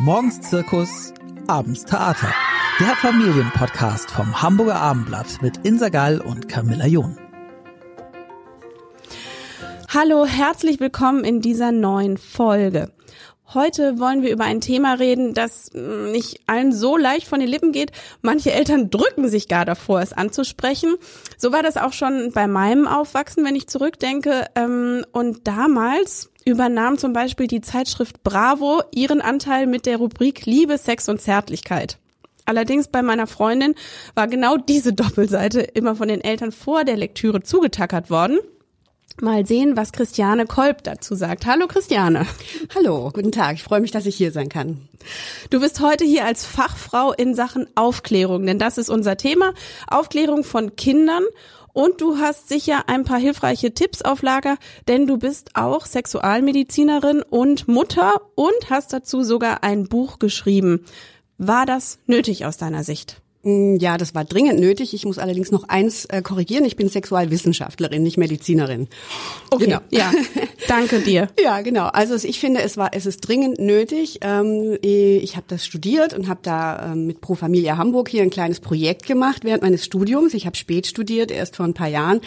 Morgens Zirkus, abends Theater. Der Familienpodcast vom Hamburger Abendblatt mit Insa Gall und Camilla John. Hallo, herzlich willkommen in dieser neuen Folge. Heute wollen wir über ein Thema reden, das mm, nicht allen so leicht von den Lippen geht. Manche Eltern drücken sich gar davor, es anzusprechen. So war das auch schon bei meinem Aufwachsen, wenn ich zurückdenke. Ähm, und damals übernahm zum Beispiel die Zeitschrift Bravo ihren Anteil mit der Rubrik Liebe, Sex und Zärtlichkeit. Allerdings bei meiner Freundin war genau diese Doppelseite immer von den Eltern vor der Lektüre zugetackert worden. Mal sehen, was Christiane Kolb dazu sagt. Hallo Christiane. Hallo, guten Tag. Ich freue mich, dass ich hier sein kann. Du bist heute hier als Fachfrau in Sachen Aufklärung, denn das ist unser Thema. Aufklärung von Kindern und du hast sicher ein paar hilfreiche Tipps auf Lager, denn du bist auch Sexualmedizinerin und Mutter und hast dazu sogar ein Buch geschrieben. War das nötig aus deiner Sicht? Mm, ja, das war dringend nötig. Ich muss allerdings noch eins äh, korrigieren. Ich bin Sexualwissenschaftlerin, nicht Medizinerin. Okay, genau. ja, danke dir. ja, genau. Also ich finde, es war, es ist dringend nötig. Ähm, ich habe das studiert und habe da ähm, mit Pro Familia Hamburg hier ein kleines Projekt gemacht während meines Studiums. Ich habe spät studiert, erst vor ein paar Jahren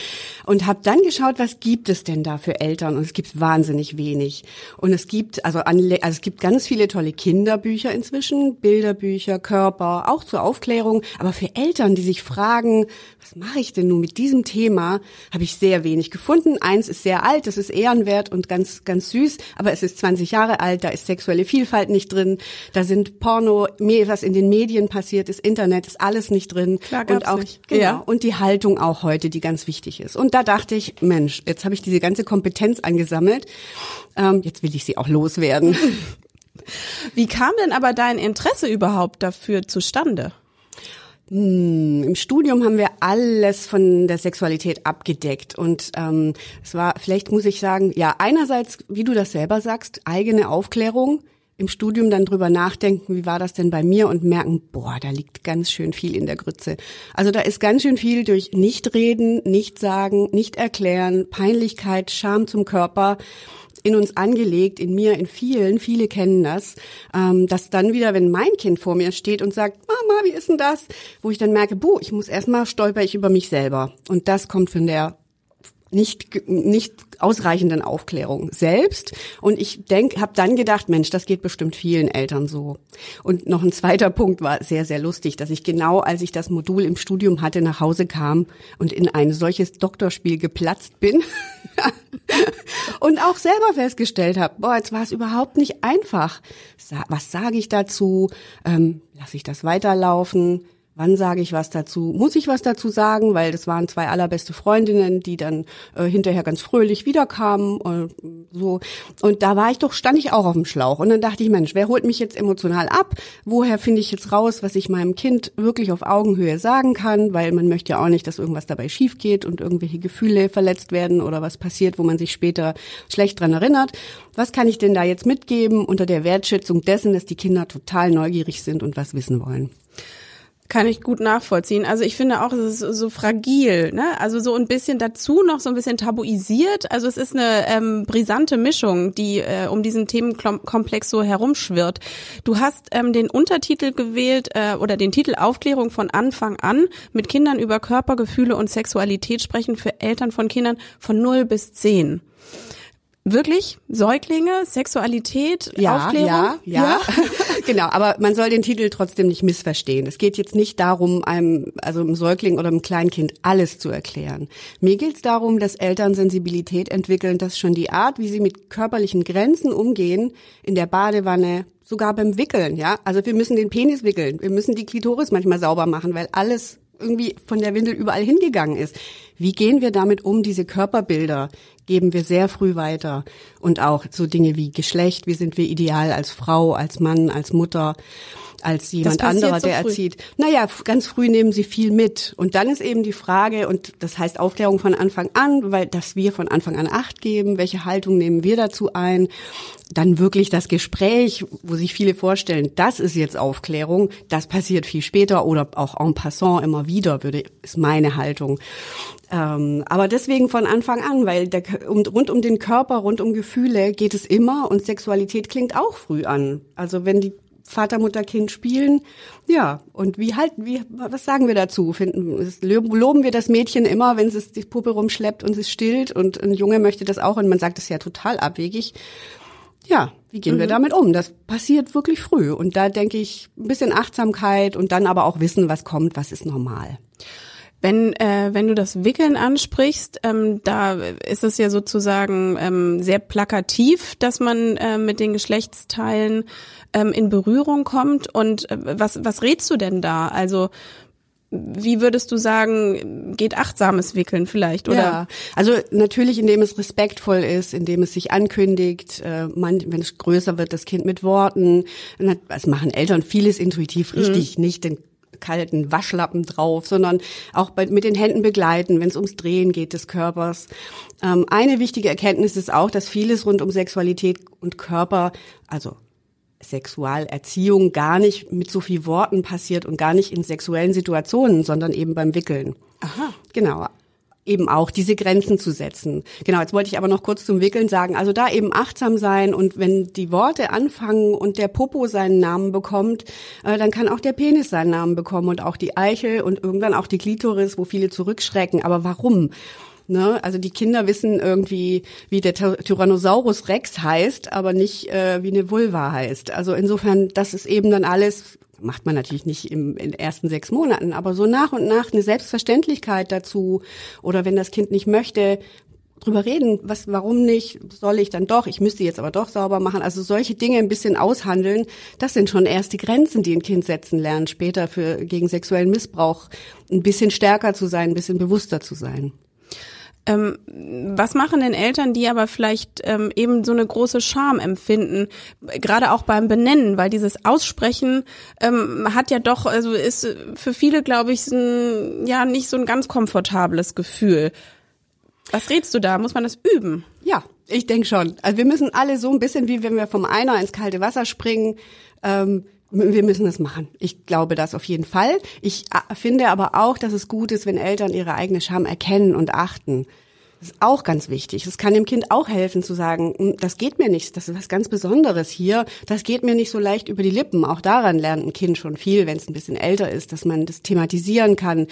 und habe dann geschaut, was gibt es denn da für Eltern? Und es gibt wahnsinnig wenig. Und es gibt also, also es gibt ganz viele tolle Kinderbücher inzwischen, Bilderbücher, Körper, auch zur Aufklärung aber für Eltern, die sich fragen, was mache ich denn nun mit diesem Thema, habe ich sehr wenig gefunden. Eins ist sehr alt, das ist ehrenwert und ganz, ganz süß, aber es ist 20 Jahre alt, da ist sexuelle Vielfalt nicht drin, da sind Porno, was in den Medien passiert ist, Internet ist alles nicht drin. Klar, und auch, nicht. Genau, ja. und die Haltung auch heute, die ganz wichtig ist. Und da dachte ich, Mensch, jetzt habe ich diese ganze Kompetenz angesammelt, ähm, jetzt will ich sie auch loswerden. Wie kam denn aber dein Interesse überhaupt dafür zustande? Hm, Im Studium haben wir alles von der Sexualität abgedeckt und ähm, es war, vielleicht muss ich sagen, ja einerseits, wie du das selber sagst, eigene Aufklärung. Im Studium dann drüber nachdenken, wie war das denn bei mir und merken, boah, da liegt ganz schön viel in der Grütze. Also da ist ganz schön viel durch Nicht-Reden, Nicht-Sagen, Nicht-Erklären, Peinlichkeit, Scham zum Körper in uns angelegt, in mir, in vielen, viele kennen das, ähm, dass dann wieder, wenn mein Kind vor mir steht und sagt, Mama, wie ist denn das? Wo ich dann merke, buh, ich muss erstmal stolper ich über mich selber. Und das kommt von der nicht nicht ausreichenden Aufklärung selbst. Und ich denk habe dann gedacht Mensch das geht bestimmt vielen Eltern so. Und noch ein zweiter Punkt war sehr sehr lustig dass ich genau als ich das Modul im Studium hatte nach Hause kam und in ein solches Doktorspiel geplatzt bin. Und auch selber festgestellt habe boah jetzt war es überhaupt nicht einfach. Was sage ich dazu? Ähm, lasse ich das weiterlaufen Wann sage ich was dazu? Muss ich was dazu sagen? Weil das waren zwei allerbeste Freundinnen, die dann äh, hinterher ganz fröhlich wiederkamen und äh, so. Und da war ich doch, stand ich auch auf dem Schlauch. Und dann dachte ich, Mensch, wer holt mich jetzt emotional ab? Woher finde ich jetzt raus, was ich meinem Kind wirklich auf Augenhöhe sagen kann? Weil man möchte ja auch nicht, dass irgendwas dabei schief geht und irgendwelche Gefühle verletzt werden oder was passiert, wo man sich später schlecht dran erinnert. Was kann ich denn da jetzt mitgeben unter der Wertschätzung dessen, dass die Kinder total neugierig sind und was wissen wollen? Kann ich gut nachvollziehen. Also ich finde auch, es ist so fragil, ne? Also so ein bisschen dazu noch so ein bisschen tabuisiert. Also es ist eine ähm, brisante Mischung, die äh, um diesen Themenkomplex so herumschwirrt. Du hast ähm, den Untertitel gewählt äh, oder den Titel Aufklärung von Anfang an mit Kindern über Körpergefühle und Sexualität sprechen für Eltern von Kindern von 0 bis 10. Wirklich? Säuglinge, Sexualität, ja, Aufklärung? Ja, ja, ja. genau. Aber man soll den Titel trotzdem nicht missverstehen. Es geht jetzt nicht darum, einem, also einem Säugling oder einem Kleinkind alles zu erklären. Mir geht es darum, dass Eltern Sensibilität entwickeln, dass schon die Art, wie sie mit körperlichen Grenzen umgehen, in der Badewanne, sogar beim Wickeln, ja. Also wir müssen den Penis wickeln, wir müssen die Klitoris manchmal sauber machen, weil alles irgendwie von der Windel überall hingegangen ist. Wie gehen wir damit um, diese Körperbilder, geben wir sehr früh weiter. Und auch so Dinge wie Geschlecht, wie sind wir ideal als Frau, als Mann, als Mutter als jemand anderer, so der erzieht. Naja, ganz früh nehmen sie viel mit. Und dann ist eben die Frage, und das heißt Aufklärung von Anfang an, weil dass wir von Anfang an Acht geben, welche Haltung nehmen wir dazu ein, dann wirklich das Gespräch, wo sich viele vorstellen, das ist jetzt Aufklärung, das passiert viel später oder auch en passant immer wieder, würde, ist meine Haltung. Ähm, aber deswegen von Anfang an, weil der, um, rund um den Körper, rund um Gefühle geht es immer und Sexualität klingt auch früh an. Also wenn die Vater, Mutter, Kind spielen. Ja, und wie halt, wie, was sagen wir dazu? Finden, loben wir das Mädchen immer, wenn es die Puppe rumschleppt und sie stillt und ein Junge möchte das auch und man sagt es ja total abwegig. Ja, wie gehen mhm. wir damit um? Das passiert wirklich früh und da denke ich ein bisschen Achtsamkeit und dann aber auch wissen, was kommt, was ist normal. Wenn, äh, wenn du das Wickeln ansprichst, ähm, da ist es ja sozusagen ähm, sehr plakativ, dass man äh, mit den Geschlechtsteilen ähm, in Berührung kommt. Und äh, was, was rätst du denn da? Also wie würdest du sagen, geht achtsames Wickeln vielleicht, oder? Ja, also natürlich, indem es respektvoll ist, indem es sich ankündigt, äh, man, wenn es größer wird, das Kind mit Worten. Das machen Eltern vieles intuitiv richtig, mhm. nicht den kalten Waschlappen drauf, sondern auch bei, mit den Händen begleiten, wenn es ums Drehen geht des Körpers. Ähm, eine wichtige Erkenntnis ist auch, dass vieles rund um Sexualität und Körper, also Sexualerziehung gar nicht mit so viel Worten passiert und gar nicht in sexuellen Situationen, sondern eben beim Wickeln. Aha. Genau eben auch diese Grenzen zu setzen. Genau, jetzt wollte ich aber noch kurz zum Wickeln sagen, also da eben achtsam sein und wenn die Worte anfangen und der Popo seinen Namen bekommt, äh, dann kann auch der Penis seinen Namen bekommen und auch die Eichel und irgendwann auch die Klitoris, wo viele zurückschrecken. Aber warum? Ne? Also die Kinder wissen irgendwie, wie der Tyrannosaurus Rex heißt, aber nicht äh, wie eine Vulva heißt. Also insofern, das ist eben dann alles macht man natürlich nicht im, in den ersten sechs Monaten, aber so nach und nach eine Selbstverständlichkeit dazu oder wenn das Kind nicht möchte, drüber reden, was, warum nicht, soll ich dann doch, ich müsste jetzt aber doch sauber machen. Also solche Dinge ein bisschen aushandeln, das sind schon erste Grenzen, die ein Kind setzen lernt, später für, gegen sexuellen Missbrauch ein bisschen stärker zu sein, ein bisschen bewusster zu sein. Ähm, was machen denn Eltern, die aber vielleicht ähm, eben so eine große Scham empfinden, gerade auch beim Benennen, weil dieses Aussprechen ähm, hat ja doch, also ist für viele, glaube ich, ein, ja nicht so ein ganz komfortables Gefühl. Was redst du da? Muss man das üben? Ja, ich denke schon. Also wir müssen alle so ein bisschen wie wenn wir vom Einer ins kalte Wasser springen. Ähm, wir müssen das machen. Ich glaube das auf jeden Fall. Ich äh, finde aber auch, dass es gut ist, wenn Eltern ihre eigene Scham erkennen und achten. Das ist auch ganz wichtig. Es kann dem Kind auch helfen zu sagen, hm, das geht mir nicht, das ist was ganz Besonderes hier, das geht mir nicht so leicht über die Lippen. Auch daran lernt ein Kind schon viel, wenn es ein bisschen älter ist, dass man das thematisieren kann.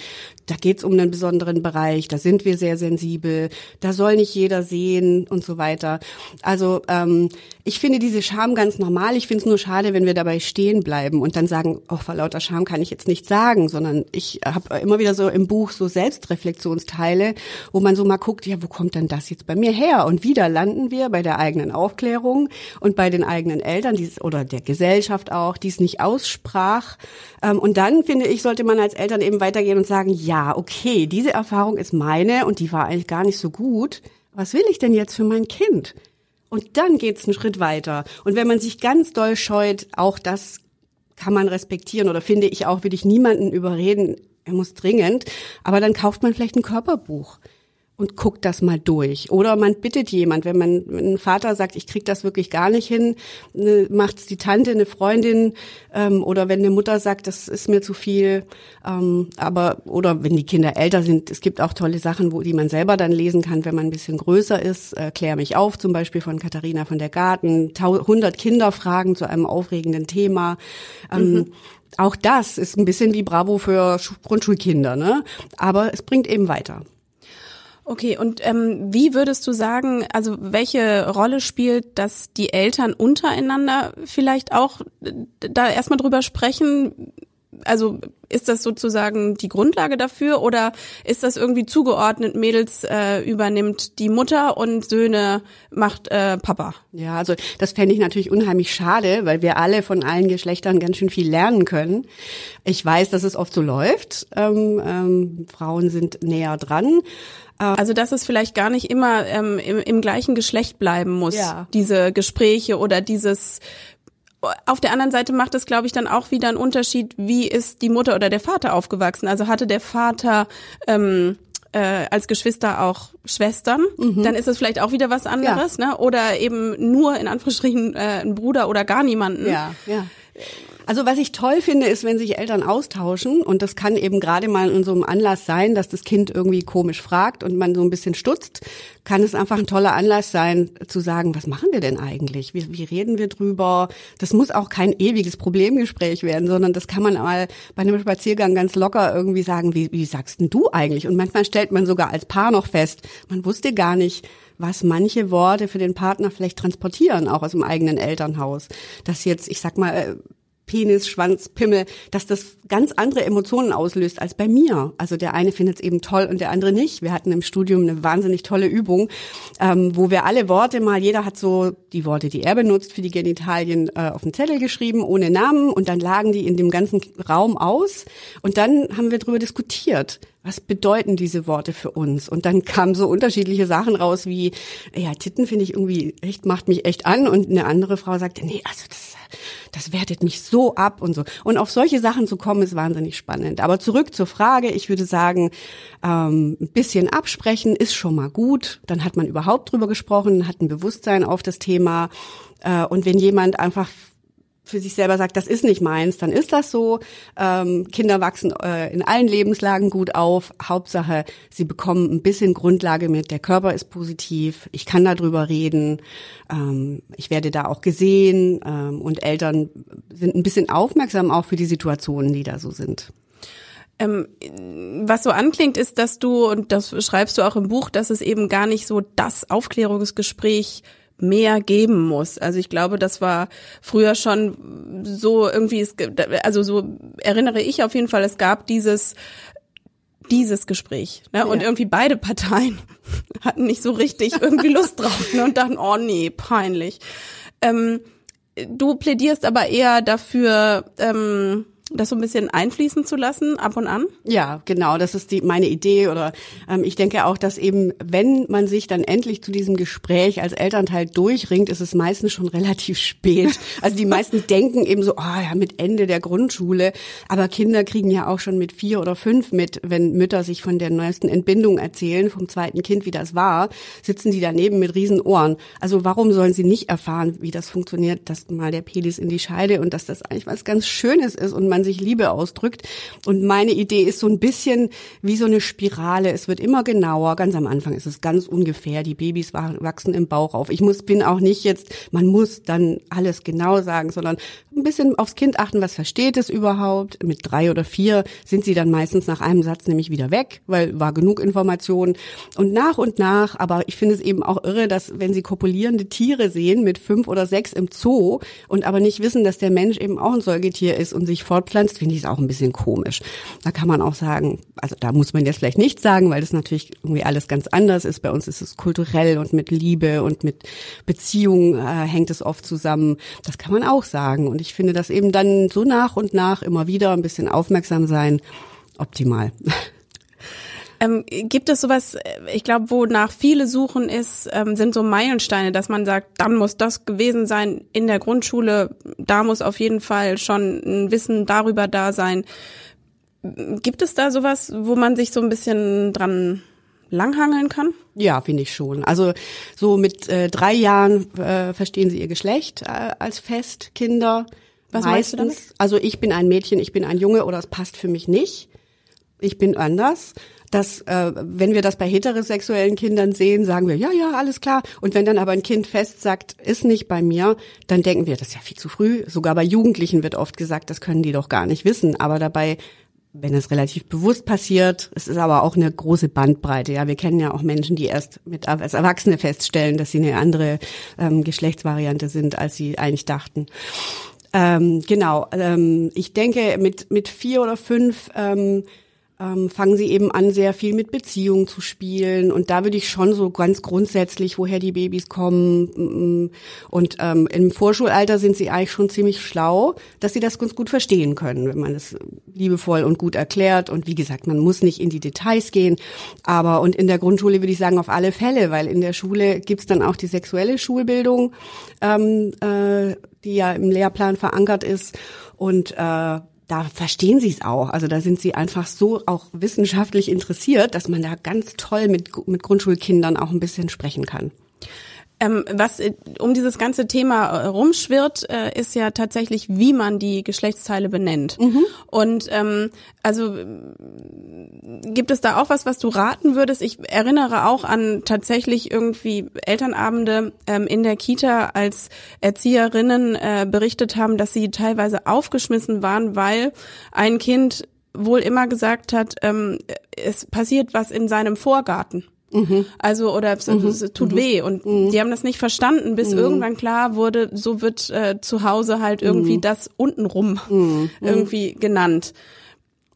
Da geht es um einen besonderen Bereich, da sind wir sehr sensibel, da soll nicht jeder sehen und so weiter. Also ähm, ich finde diese Scham ganz normal. Ich finde es nur schade, wenn wir dabei stehen bleiben und dann sagen, oh, vor lauter Scham kann ich jetzt nicht sagen, sondern ich habe immer wieder so im Buch so Selbstreflexionsteile, wo man so mal guckt, ja, wo kommt denn das jetzt bei mir her? Und wieder landen wir bei der eigenen Aufklärung und bei den eigenen Eltern die oder der Gesellschaft auch, die es nicht aussprach. Ähm, und dann, finde ich, sollte man als Eltern eben weitergehen und sagen, ja, okay, diese Erfahrung ist meine und die war eigentlich gar nicht so gut. Was will ich denn jetzt für mein Kind? Und dann geht's einen Schritt weiter. Und wenn man sich ganz doll scheut, auch das kann man respektieren oder finde ich auch, will ich niemanden überreden, er muss dringend, aber dann kauft man vielleicht ein Körperbuch und guckt das mal durch. Oder man bittet jemand, wenn man ein Vater sagt, ich krieg das wirklich gar nicht hin, ne, macht's die Tante, eine Freundin, ähm, oder wenn eine Mutter sagt, das ist mir zu viel, ähm, aber oder wenn die Kinder älter sind, es gibt auch tolle Sachen, wo die man selber dann lesen kann, wenn man ein bisschen größer ist. Äh, Klär mich auf, zum Beispiel von Katharina von der Garten, 100 Kinderfragen zu einem aufregenden Thema. Ähm, mhm. Auch das ist ein bisschen wie Bravo für Grundschulkinder, ne? Aber es bringt eben weiter. Okay, und ähm, wie würdest du sagen, also welche Rolle spielt, dass die Eltern untereinander vielleicht auch äh, da erstmal drüber sprechen? Also ist das sozusagen die Grundlage dafür oder ist das irgendwie zugeordnet, Mädels äh, übernimmt die Mutter und Söhne macht äh, Papa? Ja, also das fände ich natürlich unheimlich schade, weil wir alle von allen Geschlechtern ganz schön viel lernen können. Ich weiß, dass es oft so läuft. Ähm, ähm, Frauen sind näher dran. Also dass es vielleicht gar nicht immer ähm, im, im gleichen Geschlecht bleiben muss, ja. diese Gespräche oder dieses auf der anderen Seite macht es, glaube ich, dann auch wieder einen Unterschied, wie ist die Mutter oder der Vater aufgewachsen. Also hatte der Vater ähm, äh, als Geschwister auch Schwestern, mhm. dann ist es vielleicht auch wieder was anderes, ja. ne? Oder eben nur in Anführungsstrichen äh, ein Bruder oder gar niemanden. Ja, ja. Also was ich toll finde, ist, wenn sich Eltern austauschen und das kann eben gerade mal in so einem Anlass sein, dass das Kind irgendwie komisch fragt und man so ein bisschen stutzt, kann es einfach ein toller Anlass sein, zu sagen, was machen wir denn eigentlich? Wie, wie reden wir drüber? Das muss auch kein ewiges Problemgespräch werden, sondern das kann man mal bei einem Spaziergang ganz locker irgendwie sagen, wie, wie sagst denn du eigentlich? Und manchmal stellt man sogar als Paar noch fest, man wusste gar nicht, was manche Worte für den Partner vielleicht transportieren, auch aus dem eigenen Elternhaus. Dass jetzt, ich sag mal, äh, Penis, Schwanz, Pimmel, dass das ganz andere Emotionen auslöst als bei mir. Also der eine findet es eben toll und der andere nicht. Wir hatten im Studium eine wahnsinnig tolle Übung, ähm, wo wir alle Worte mal, jeder hat so die Worte, die er benutzt für die Genitalien, äh, auf den Zettel geschrieben, ohne Namen und dann lagen die in dem ganzen Raum aus und dann haben wir darüber diskutiert was bedeuten diese Worte für uns? Und dann kamen so unterschiedliche Sachen raus wie, ja, Titten finde ich irgendwie echt, macht mich echt an. Und eine andere Frau sagte, nee, also das, das wertet mich so ab und so. Und auf solche Sachen zu kommen, ist wahnsinnig spannend. Aber zurück zur Frage, ich würde sagen, ähm, ein bisschen absprechen ist schon mal gut. Dann hat man überhaupt drüber gesprochen, hat ein Bewusstsein auf das Thema. Äh, und wenn jemand einfach für sich selber sagt, das ist nicht meins, dann ist das so. Ähm, Kinder wachsen äh, in allen Lebenslagen gut auf. Hauptsache, sie bekommen ein bisschen Grundlage mit. Der Körper ist positiv. Ich kann darüber reden. Ähm, ich werde da auch gesehen. Ähm, und Eltern sind ein bisschen aufmerksam auch für die Situationen, die da so sind. Ähm, was so anklingt, ist, dass du, und das schreibst du auch im Buch, dass es eben gar nicht so das Aufklärungsgespräch mehr geben muss. Also ich glaube, das war früher schon so irgendwie, also so erinnere ich auf jeden Fall, es gab dieses dieses Gespräch. Ne? Und irgendwie beide Parteien hatten nicht so richtig irgendwie Lust drauf ne? und dachten, oh nee, peinlich. Ähm, du plädierst aber eher dafür, ähm, das so ein bisschen einfließen zu lassen, ab und an? Ja, genau, das ist die, meine Idee. Oder ähm, ich denke auch, dass eben, wenn man sich dann endlich zu diesem Gespräch als Elternteil durchringt, ist es meistens schon relativ spät. Also die meisten denken eben so, oh ja, mit Ende der Grundschule. Aber Kinder kriegen ja auch schon mit vier oder fünf mit, wenn Mütter sich von der neuesten Entbindung erzählen, vom zweiten Kind, wie das war, sitzen die daneben mit riesen Ohren. Also warum sollen sie nicht erfahren, wie das funktioniert, dass mal der Penis in die Scheide und dass das eigentlich was ganz Schönes ist und man man sich Liebe ausdrückt. Und meine Idee ist so ein bisschen wie so eine Spirale. Es wird immer genauer. Ganz am Anfang ist es ganz ungefähr. Die Babys wachsen im Bauch auf. Ich muss, bin auch nicht jetzt, man muss dann alles genau sagen, sondern ein bisschen aufs Kind achten, was versteht es überhaupt. Mit drei oder vier sind sie dann meistens nach einem Satz nämlich wieder weg, weil war genug Information. Und nach und nach, aber ich finde es eben auch irre, dass wenn sie kopulierende Tiere sehen mit fünf oder sechs im Zoo und aber nicht wissen, dass der Mensch eben auch ein Säugetier ist und sich fortpflanzt, finde ich es auch ein bisschen komisch. Da kann man auch sagen, also da muss man jetzt vielleicht nichts sagen, weil das natürlich irgendwie alles ganz anders ist. Bei uns ist es kulturell und mit Liebe und mit Beziehung äh, hängt es oft zusammen. Das kann man auch sagen. Und ich finde das eben dann so nach und nach immer wieder ein bisschen aufmerksam sein, optimal. Ähm, gibt es sowas, äh, ich glaube, wonach viele suchen ist, ähm, sind so Meilensteine, dass man sagt, dann muss das gewesen sein in der Grundschule, da muss auf jeden Fall schon ein Wissen darüber da sein. Gibt es da sowas, wo man sich so ein bisschen dran langhangeln kann? Ja, finde ich schon. Also so mit äh, drei Jahren äh, verstehen sie ihr Geschlecht äh, als fest, Kinder. Was Meistens. Also ich bin ein Mädchen, ich bin ein Junge oder es passt für mich nicht. Ich bin anders dass äh, wenn wir das bei heterosexuellen Kindern sehen, sagen wir, ja, ja, alles klar. Und wenn dann aber ein Kind fest sagt, ist nicht bei mir, dann denken wir, das ist ja viel zu früh. Sogar bei Jugendlichen wird oft gesagt, das können die doch gar nicht wissen. Aber dabei wenn es relativ bewusst passiert. Es ist aber auch eine große Bandbreite. Ja, wir kennen ja auch Menschen, die erst mit als Erwachsene feststellen, dass sie eine andere ähm, Geschlechtsvariante sind, als sie eigentlich dachten. Ähm, genau. Ähm, ich denke, mit mit vier oder fünf ähm, ähm, fangen sie eben an, sehr viel mit Beziehungen zu spielen. Und da würde ich schon so ganz grundsätzlich, woher die Babys kommen. Mm, und ähm, im Vorschulalter sind sie eigentlich schon ziemlich schlau, dass sie das ganz gut verstehen können, wenn man es liebevoll und gut erklärt. Und wie gesagt, man muss nicht in die Details gehen. Aber und in der Grundschule würde ich sagen, auf alle Fälle, weil in der Schule gibt's dann auch die sexuelle Schulbildung, ähm, äh, die ja im Lehrplan verankert ist. Und äh, da verstehen sie es auch. Also da sind sie einfach so auch wissenschaftlich interessiert, dass man da ganz toll mit, mit Grundschulkindern auch ein bisschen sprechen kann. Ähm, was äh, um dieses ganze Thema äh, rumschwirrt, äh, ist ja tatsächlich, wie man die Geschlechtsteile benennt. Mhm. Und ähm, also gibt es da auch was, was du raten würdest? Ich erinnere auch an tatsächlich irgendwie Elternabende ähm, in der Kita, als Erzieherinnen äh, berichtet haben, dass sie teilweise aufgeschmissen waren, weil ein Kind wohl immer gesagt hat, ähm, es passiert was in seinem Vorgarten. Mhm. Also oder es, mhm. es tut mhm. weh und mhm. die haben das nicht verstanden, bis mhm. irgendwann klar wurde, so wird äh, zu Hause halt irgendwie mhm. das untenrum irgendwie genannt.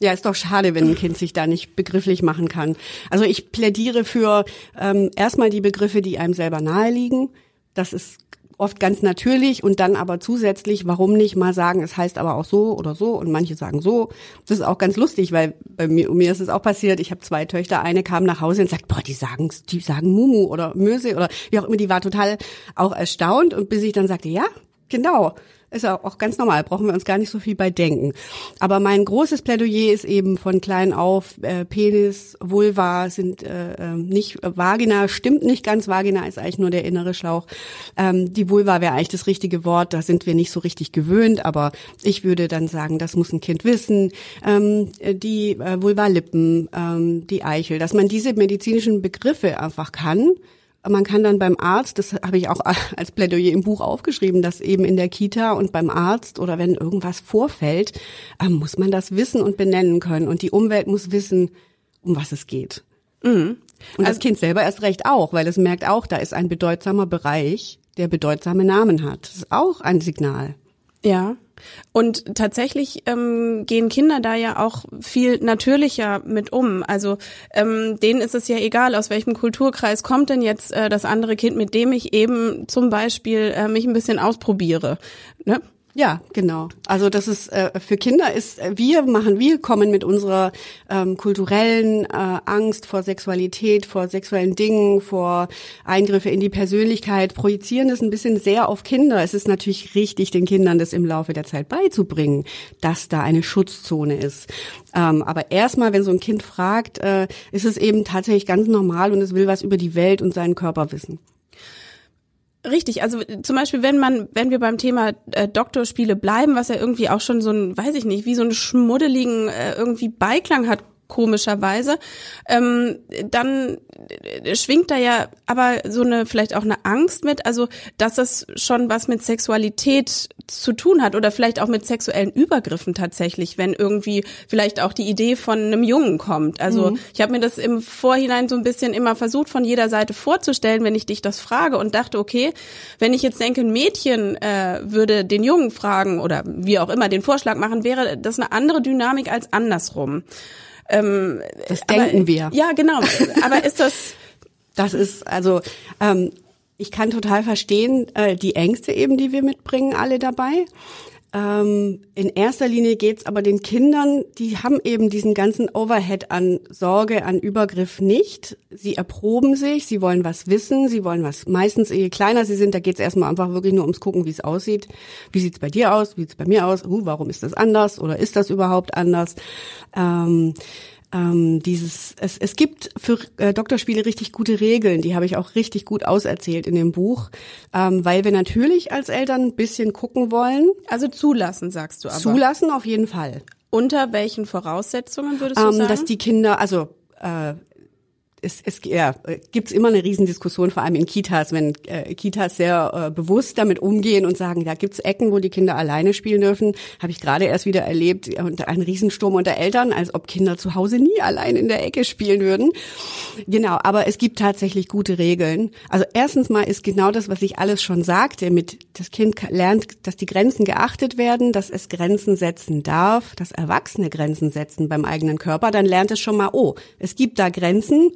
Ja, ist doch schade, wenn ein Kind sich da nicht begrifflich machen kann. Also ich plädiere für ähm, erstmal die Begriffe, die einem selber naheliegen. Das ist oft ganz natürlich und dann aber zusätzlich, warum nicht mal sagen, es heißt aber auch so oder so und manche sagen so. Das ist auch ganz lustig, weil bei mir, mir ist es auch passiert, ich habe zwei Töchter, eine kam nach Hause und sagt, boah, die sagen, die sagen Mumu oder Möse oder wie auch immer, die war total auch erstaunt und bis ich dann sagte, ja, genau. Ist auch ganz normal, brauchen wir uns gar nicht so viel bei denken. Aber mein großes Plädoyer ist eben von klein auf, äh, Penis, Vulva sind äh, ähm, nicht, äh, Vagina stimmt nicht ganz, Vagina ist eigentlich nur der innere Schlauch. Ähm, die Vulva wäre eigentlich das richtige Wort, da sind wir nicht so richtig gewöhnt, aber ich würde dann sagen, das muss ein Kind wissen. Ähm, die äh, Vulva-Lippen, ähm, die Eichel, dass man diese medizinischen Begriffe einfach kann man kann dann beim Arzt, das habe ich auch als Plädoyer im Buch aufgeschrieben, dass eben in der Kita und beim Arzt oder wenn irgendwas vorfällt, äh, muss man das wissen und benennen können. Und die Umwelt muss wissen, um was es geht. Mhm. Und also, das Kind selber erst recht auch, weil es merkt auch, da ist ein bedeutsamer Bereich, der bedeutsame Namen hat. Das ist auch ein Signal. Ja. Und tatsächlich ähm, gehen Kinder da ja auch viel natürlicher mit um. Also ähm, denen ist es ja egal, aus welchem Kulturkreis kommt denn jetzt äh, das andere Kind, mit dem ich eben zum Beispiel äh, mich ein bisschen ausprobiere. Ne? Ja, genau. Also das ist äh, für Kinder ist äh, wir machen wir kommen mit unserer ähm, kulturellen äh, Angst vor Sexualität, vor sexuellen Dingen, vor Eingriffe in die Persönlichkeit, projizieren das ein bisschen sehr auf Kinder. Es ist natürlich richtig, den Kindern das im Laufe der Zeit beizubringen, dass da eine Schutzzone ist. Ähm, aber erstmal, wenn so ein Kind fragt, äh, ist es eben tatsächlich ganz normal und es will was über die Welt und seinen Körper wissen. Richtig, also zum Beispiel, wenn man, wenn wir beim Thema äh, Doktorspiele bleiben, was ja irgendwie auch schon so ein, weiß ich nicht, wie so einen schmuddeligen äh, irgendwie Beiklang hat, komischerweise, ähm, dann schwingt da ja aber so eine vielleicht auch eine Angst mit, also dass das schon was mit Sexualität zu tun hat oder vielleicht auch mit sexuellen Übergriffen tatsächlich, wenn irgendwie vielleicht auch die Idee von einem Jungen kommt. Also mhm. ich habe mir das im Vorhinein so ein bisschen immer versucht von jeder Seite vorzustellen, wenn ich dich das frage und dachte, okay, wenn ich jetzt denke, ein Mädchen äh, würde den Jungen fragen oder wie auch immer den Vorschlag machen, wäre das eine andere Dynamik als andersrum. Ähm, das denken aber, wir. Ja, genau. Aber ist das das ist also ähm, ich kann total verstehen äh, die Ängste eben, die wir mitbringen, alle dabei. Ähm, in erster Linie geht's aber den Kindern, die haben eben diesen ganzen Overhead an Sorge, an Übergriff nicht. Sie erproben sich, sie wollen was wissen, sie wollen was. Meistens, je kleiner sie sind, da geht's erstmal einfach wirklich nur ums Gucken, wie es aussieht. Wie sieht's bei dir aus? Wie sieht's bei mir aus? Uh, warum ist das anders? Oder ist das überhaupt anders? Ähm, ähm, dieses, es, es gibt für äh, Doktorspiele richtig gute Regeln, die habe ich auch richtig gut auserzählt in dem Buch, ähm, weil wir natürlich als Eltern ein bisschen gucken wollen. Also zulassen, sagst du aber. Zulassen auf jeden Fall. Unter welchen Voraussetzungen würdest du ähm, sagen? Dass die Kinder, also äh, es, es ja, gibt's immer eine Riesendiskussion, vor allem in Kitas, wenn äh, Kitas sehr äh, bewusst damit umgehen und sagen, da gibt's Ecken, wo die Kinder alleine spielen dürfen. Habe ich gerade erst wieder erlebt, und ein Riesensturm unter Eltern, als ob Kinder zu Hause nie allein in der Ecke spielen würden. Genau, aber es gibt tatsächlich gute Regeln. Also erstens mal ist genau das, was ich alles schon sagte, mit das Kind lernt, dass die Grenzen geachtet werden, dass es Grenzen setzen darf, dass Erwachsene Grenzen setzen beim eigenen Körper, dann lernt es schon mal, oh, es gibt da Grenzen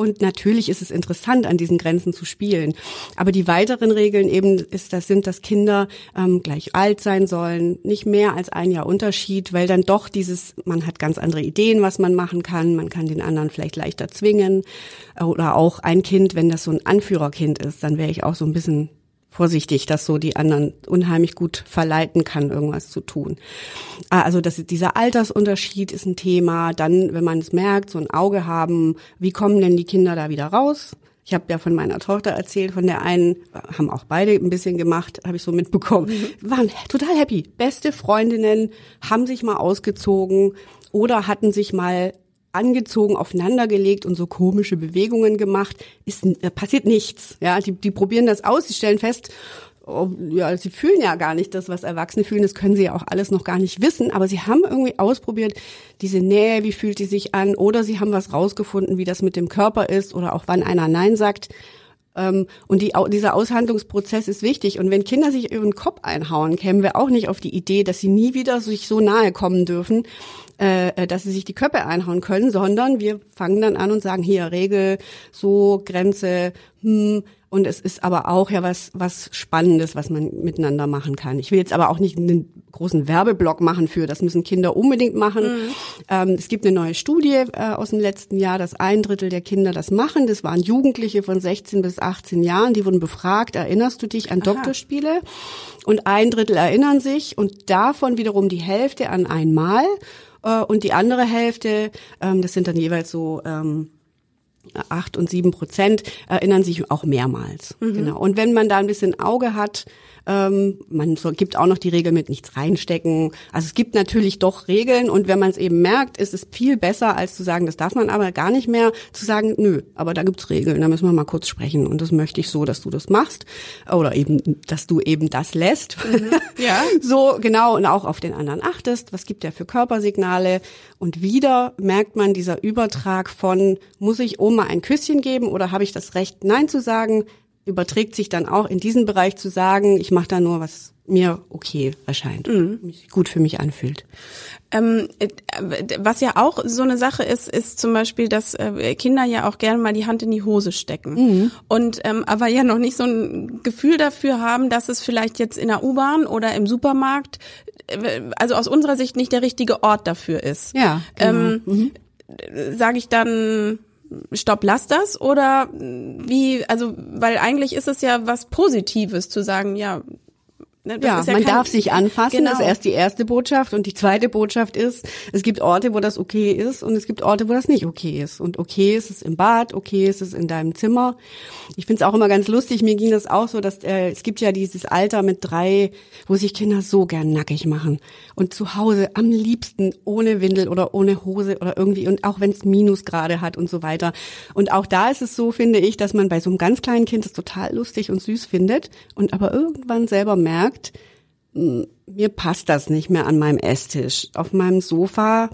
und natürlich ist es interessant, an diesen Grenzen zu spielen. Aber die weiteren Regeln eben ist, das sind, dass Kinder ähm, gleich alt sein sollen, nicht mehr als ein Jahr Unterschied, weil dann doch dieses, man hat ganz andere Ideen, was man machen kann. Man kann den anderen vielleicht leichter zwingen. Oder auch ein Kind, wenn das so ein Anführerkind ist, dann wäre ich auch so ein bisschen vorsichtig, dass so die anderen unheimlich gut verleiten kann, irgendwas zu tun. Ah, also das, dieser Altersunterschied ist ein Thema. Dann, wenn man es merkt, so ein Auge haben, wie kommen denn die Kinder da wieder raus? Ich habe ja von meiner Tochter erzählt, von der einen, haben auch beide ein bisschen gemacht, habe ich so mitbekommen, mhm. waren total happy. Beste Freundinnen, haben sich mal ausgezogen oder hatten sich mal angezogen, aufeinandergelegt und so komische Bewegungen gemacht, ist äh, passiert nichts. Ja, die, die probieren das aus, sie stellen fest, oh, ja, sie fühlen ja gar nicht das, was Erwachsene fühlen, das können sie ja auch alles noch gar nicht wissen, aber sie haben irgendwie ausprobiert, diese Nähe, wie fühlt die sich an, oder sie haben was rausgefunden, wie das mit dem Körper ist, oder auch wann einer Nein sagt. Ähm, und die, dieser Aushandlungsprozess ist wichtig. Und wenn Kinder sich ihren Kopf einhauen, kämen wir auch nicht auf die Idee, dass sie nie wieder sich so nahe kommen dürfen, äh, äh, dass sie sich die Köpfe einhauen können, sondern wir fangen dann an und sagen, hier Regel, so Grenze, hm, und es ist aber auch ja was, was Spannendes, was man miteinander machen kann. Ich will jetzt aber auch nicht einen großen Werbeblock machen für, das müssen Kinder unbedingt machen. Mhm. Ähm, es gibt eine neue Studie äh, aus dem letzten Jahr, dass ein Drittel der Kinder das machen. Das waren Jugendliche von 16 bis 18 Jahren, die wurden befragt, erinnerst du dich an Aha. Doktorspiele? Und ein Drittel erinnern sich und davon wiederum die Hälfte an einmal äh, und die andere Hälfte, ähm, das sind dann jeweils so ähm, acht und sieben Prozent erinnern sich auch mehrmals. Mhm. Genau. Und wenn man da ein bisschen Auge hat, ähm, man gibt auch noch die Regel mit nichts reinstecken. Also es gibt natürlich doch Regeln und wenn man es eben merkt, ist es viel besser, als zu sagen, das darf man aber gar nicht mehr, zu sagen, nö, aber da gibt's Regeln, da müssen wir mal kurz sprechen und das möchte ich so, dass du das machst oder eben, dass du eben das lässt. Mhm. Ja. so genau und auch auf den anderen achtest. Was gibt der für Körpersignale? Und wieder merkt man dieser Übertrag von, muss ich Oma ein Küsschen geben oder habe ich das Recht, Nein zu sagen? Überträgt sich dann auch in diesen Bereich zu sagen, ich mache da nur, was mir okay erscheint, mhm. gut für mich anfühlt. Ähm, äh, was ja auch so eine Sache ist, ist zum Beispiel, dass äh, Kinder ja auch gerne mal die Hand in die Hose stecken mhm. und ähm, aber ja noch nicht so ein Gefühl dafür haben, dass es vielleicht jetzt in der U-Bahn oder im Supermarkt, äh, also aus unserer Sicht nicht der richtige Ort dafür ist. Ja. Genau. Ähm, mhm. Sage ich dann stopp, lass das? Oder wie, also, weil eigentlich ist es ja was Positives zu sagen, ja, Ne, ja, ja man darf sich anfassen, genau. das ist erst die erste Botschaft. Und die zweite Botschaft ist, es gibt Orte, wo das okay ist und es gibt Orte, wo das nicht okay ist. Und okay ist es im Bad, okay ist es in deinem Zimmer. Ich finde es auch immer ganz lustig, mir ging das auch so, dass äh, es gibt ja dieses Alter mit drei, wo sich Kinder so gern nackig machen. Und zu Hause am liebsten ohne Windel oder ohne Hose oder irgendwie und auch wenn es Minusgrade hat und so weiter. Und auch da ist es so, finde ich, dass man bei so einem ganz kleinen Kind das total lustig und süß findet und aber irgendwann selber merkt, merkt, mir passt das nicht mehr an meinem Esstisch. Auf meinem Sofa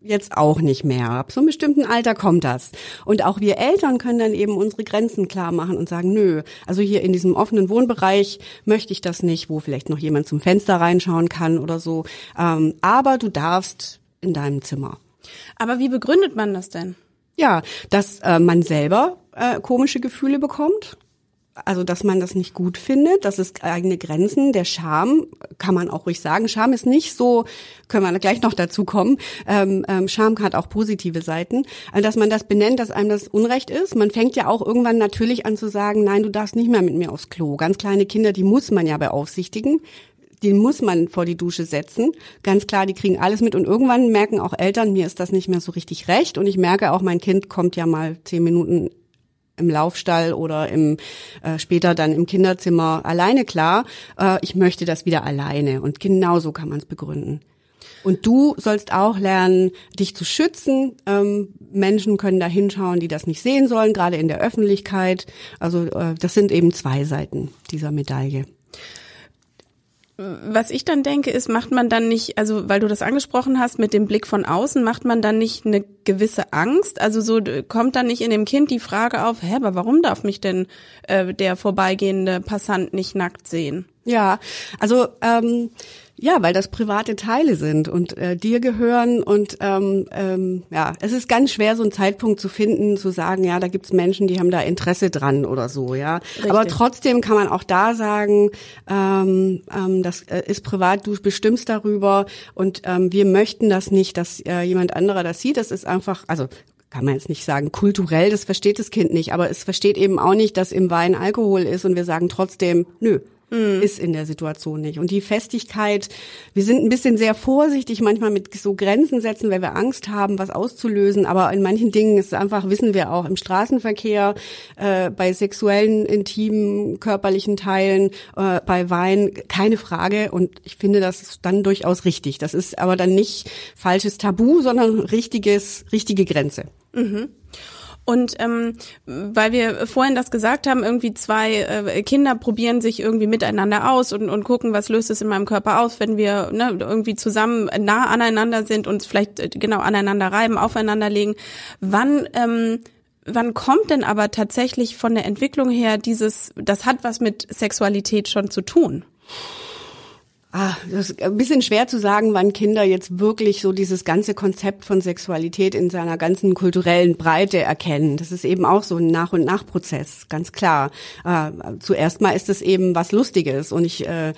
jetzt auch nicht mehr. Ab so einem bestimmten Alter kommt das. Und auch wir Eltern können dann eben unsere Grenzen klar machen und sagen, nö, also hier in diesem offenen Wohnbereich möchte ich das nicht, wo vielleicht noch jemand zum Fenster reinschauen kann oder so. Ähm, aber du darfst in deinem Zimmer. Aber wie begründet man das denn? Ja, dass äh, man selber äh, komische Gefühle bekommt also dass man das nicht gut findet, dass es eigene Grenzen, der Scham, kann man auch ruhig sagen. Scham ist nicht so, können wir gleich noch dazu kommen. Ähm, ähm, Scham hat auch positive Seiten, also, dass man das benennt, dass einem das Unrecht ist. Man fängt ja auch irgendwann natürlich an zu sagen, nein, du darfst nicht mehr mit mir aufs Klo. Ganz kleine Kinder, die muss man ja beaufsichtigen. Die muss man vor die Dusche setzen. Ganz klar, die kriegen alles mit. Und irgendwann merken auch Eltern, mir ist das nicht mehr so richtig recht. Und ich merke auch, mein Kind kommt ja mal zehn Minuten im Laufstall oder im äh, später dann im Kinderzimmer alleine klar. Äh, ich möchte das wieder alleine und genau so kann man es begründen. Und du sollst auch lernen, dich zu schützen. Ähm, Menschen können da hinschauen, die das nicht sehen sollen, gerade in der Öffentlichkeit. Also äh, das sind eben zwei Seiten dieser Medaille was ich dann denke, ist, macht man dann nicht, also weil du das angesprochen hast, mit dem Blick von außen, macht man dann nicht eine gewisse Angst? Also so kommt dann nicht in dem Kind die Frage auf, hä, aber warum darf mich denn äh, der vorbeigehende Passant nicht nackt sehen? Ja, also ähm, ja, weil das private Teile sind und äh, dir gehören und ähm, ähm, ja, es ist ganz schwer, so einen Zeitpunkt zu finden, zu sagen, ja, da gibt's Menschen, die haben da Interesse dran oder so, ja. Richtig. Aber trotzdem kann man auch da sagen, ähm, ähm, das äh, ist privat, du bestimmst darüber und ähm, wir möchten das nicht, dass äh, jemand anderer das sieht. Das ist einfach, also kann man jetzt nicht sagen, kulturell, das versteht das Kind nicht, aber es versteht eben auch nicht, dass im Wein Alkohol ist und wir sagen trotzdem, nö, mhm. ist in der Situation nicht. Und die Festigkeit, wir sind ein bisschen sehr vorsichtig manchmal mit so Grenzen setzen, weil wir Angst haben, was auszulösen. Aber in manchen Dingen ist es einfach, wissen wir auch, im Straßenverkehr, äh, bei sexuellen, intimen, körperlichen Teilen, äh, bei Wein, keine Frage. Und ich finde, das ist dann durchaus richtig. Das ist aber dann nicht falsches Tabu, sondern richtiges, richtige Grenze. Mhm. Und ähm, weil wir vorhin das gesagt haben, irgendwie zwei äh, Kinder probieren sich irgendwie miteinander aus und, und gucken, was löst es in meinem Körper aus, wenn wir ne, irgendwie zusammen nah aneinander sind und vielleicht äh, genau aneinander reiben, aufeinander legen. Wann ähm, wann kommt denn aber tatsächlich von der Entwicklung her dieses, das hat was mit Sexualität schon zu tun? Ah, das ist ein bisschen schwer zu sagen, wann Kinder jetzt wirklich so dieses ganze Konzept von Sexualität in seiner ganzen kulturellen Breite erkennen. Das ist eben auch so ein Nach- und Nach-Prozess, ganz klar. Äh, zuerst mal ist es eben was Lustiges und ich äh,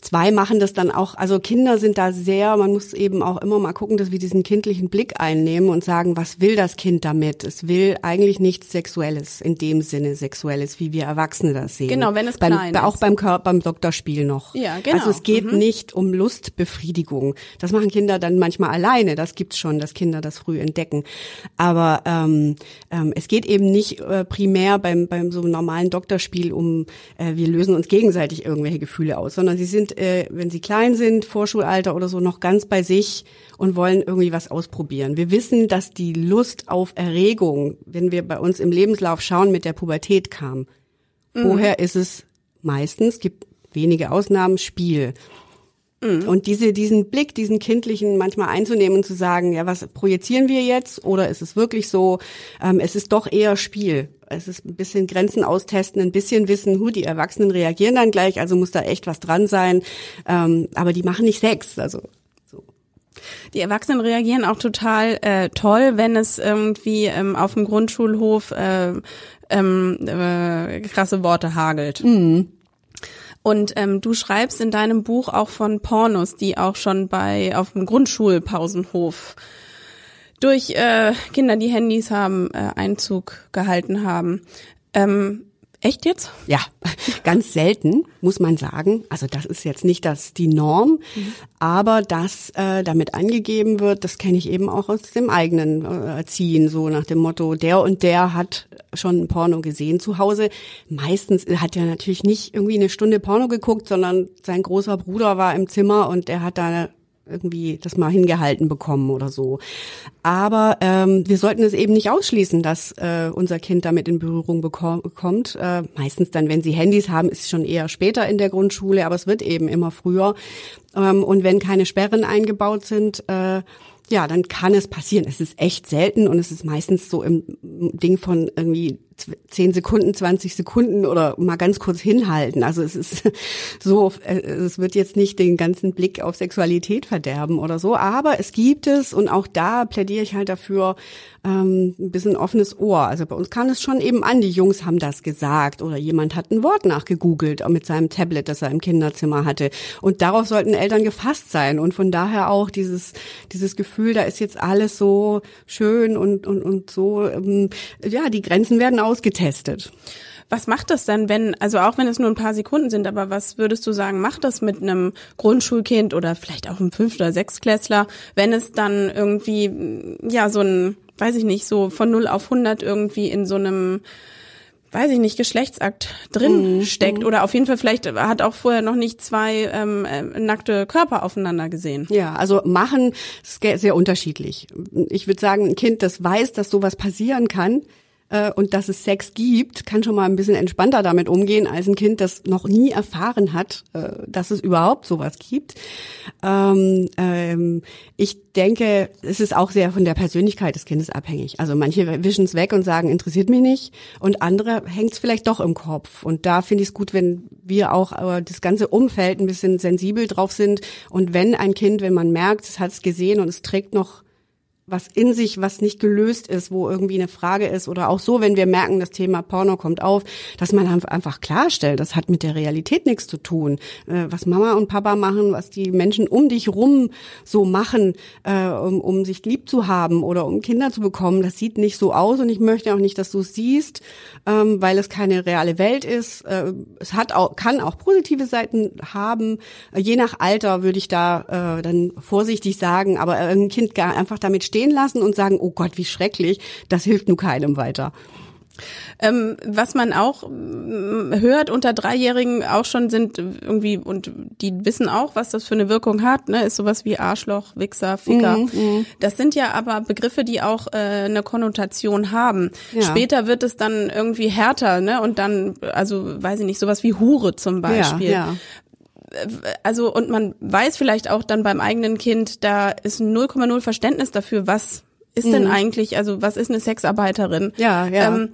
Zwei machen das dann auch, also Kinder sind da sehr, man muss eben auch immer mal gucken, dass wir diesen kindlichen Blick einnehmen und sagen, was will das Kind damit? Es will eigentlich nichts Sexuelles, in dem Sinne Sexuelles, wie wir Erwachsene das sehen. Genau, wenn es beim, klein Auch ist. beim Körper, beim Doktorspiel noch. Ja, genau. Also es geht Mhm. nicht um Lustbefriedigung. Das machen Kinder dann manchmal alleine. Das gibt's schon, dass Kinder das früh entdecken. Aber ähm, ähm, es geht eben nicht äh, primär beim, beim so normalen Doktorspiel um, äh, wir lösen uns gegenseitig irgendwelche Gefühle aus, sondern sie sind, äh, wenn sie klein sind, Vorschulalter oder so, noch ganz bei sich und wollen irgendwie was ausprobieren. Wir wissen, dass die Lust auf Erregung, wenn wir bei uns im Lebenslauf schauen, mit der Pubertät kam. Vorher ist es meistens, gibt wenige Ausnahmen, Spiel. Und diese, diesen Blick, diesen kindlichen manchmal einzunehmen und zu sagen, ja, was projizieren wir jetzt? Oder ist es wirklich so, ähm, es ist doch eher Spiel. Es ist ein bisschen Grenzen austesten, ein bisschen wissen, hu, die Erwachsenen reagieren dann gleich, also muss da echt was dran sein. Ähm, aber die machen nicht Sex. Also so. Die Erwachsenen reagieren auch total äh, toll, wenn es irgendwie ähm, auf dem Grundschulhof äh, ähm, äh, krasse Worte hagelt. Und ähm, du schreibst in deinem Buch auch von Pornos, die auch schon bei auf dem Grundschulpausenhof durch äh, Kinder, die Handys haben, äh, Einzug gehalten haben. Ähm, echt jetzt? Ja, ganz selten, muss man sagen. Also das ist jetzt nicht das die Norm, aber dass äh, damit angegeben wird, das kenne ich eben auch aus dem eigenen äh, Erziehen, so nach dem Motto, der und der hat schon Porno gesehen zu Hause. Meistens hat er natürlich nicht irgendwie eine Stunde Porno geguckt, sondern sein großer Bruder war im Zimmer und der hat da irgendwie das mal hingehalten bekommen oder so. Aber ähm, wir sollten es eben nicht ausschließen, dass äh, unser Kind damit in Berührung bekommt. Äh, meistens dann, wenn sie Handys haben, ist es schon eher später in der Grundschule, aber es wird eben immer früher. Ähm, und wenn keine Sperren eingebaut sind, äh, ja, dann kann es passieren. Es ist echt selten und es ist meistens so im Ding von irgendwie 10 Sekunden, 20 Sekunden oder mal ganz kurz hinhalten. Also es ist so, äh, es wird jetzt nicht den ganzen Blick auf Sexualität verderben oder so, aber es gibt es und auch da plädiere ich halt dafür, ähm, ein bisschen offenes Ohr. Also bei uns kam es schon eben an, die Jungs haben das gesagt oder jemand hat ein Wort nachgegoogelt mit seinem Tablet, das er im Kinderzimmer hatte. Und darauf sollten Eltern gefasst sein und von daher auch dieses, dieses Gefühl, da ist jetzt alles so schön und, und, und so, ähm, ja, die Grenzen werden ausgetestet. Was macht das denn, wenn, also auch wenn es nur ein paar Sekunden sind, aber was würdest du sagen, macht das mit einem Grundschulkind oder vielleicht auch einem Fünf- oder Sechstklässler, wenn es dann irgendwie, ja, so ein, weiß ich nicht, so von 0 auf 100 irgendwie in so einem, weiß ich nicht, Geschlechtsakt drin steckt oder auf jeden Fall vielleicht hat auch vorher noch nicht zwei ähm, äh, nackte Körper aufeinander gesehen. Ja, also machen ist sehr unterschiedlich. Ich würde sagen, ein Kind, das weiß, dass sowas passieren kann und dass es Sex gibt, kann schon mal ein bisschen entspannter damit umgehen als ein Kind, das noch nie erfahren hat, äh, dass es überhaupt sowas gibt. Ähm, ähm, ich denke, es ist auch sehr von der Persönlichkeit des Kindes abhängig. Also manche wischen es weg und sagen, interessiert mich nicht, und andere hängt es vielleicht doch im Kopf. Und da finde ich es gut, wenn wir auch äh, das ganze Umfeld ein bisschen sensibel drauf sind. Und wenn ein Kind, wenn man merkt, es hat es gesehen und es trägt noch was in sich, was nicht gelöst ist, wo irgendwie eine Frage ist oder auch so, wenn wir merken, das Thema Porno kommt auf, dass man einfach klarstellt, das hat mit der Realität nichts zu tun. Äh, was Mama und Papa machen, was die Menschen um dich rum so machen, äh, um, um sich lieb zu haben oder um Kinder zu bekommen, das sieht nicht so aus und ich möchte auch nicht, dass du es siehst, ähm, weil es keine reale Welt ist. Äh, es hat auch, kann auch positive Seiten haben. Je nach Alter würde ich da dann vorsichtig sagen, aber ein Kind einfach damit stehen lassen und sagen, oh Gott, wie schrecklich, das hilft nur keinem weiter. Ähm, was man auch mm, hört unter Dreijährigen auch schon sind irgendwie, und die wissen auch, was das für eine Wirkung hat, ne, ist sowas wie Arschloch, Wichser, Ficker. Mhm, mhm. das sind ja aber Begriffe, die auch äh, eine Konnotation haben. Ja. Später wird es dann irgendwie härter, ne, und dann, also weiß ich nicht, sowas wie Hure zum Beispiel. Ja, ja also und man weiß vielleicht auch dann beim eigenen Kind, da ist 0,0 Verständnis dafür, was ist mhm. denn eigentlich, also was ist eine Sexarbeiterin? Ja, ja. Ähm,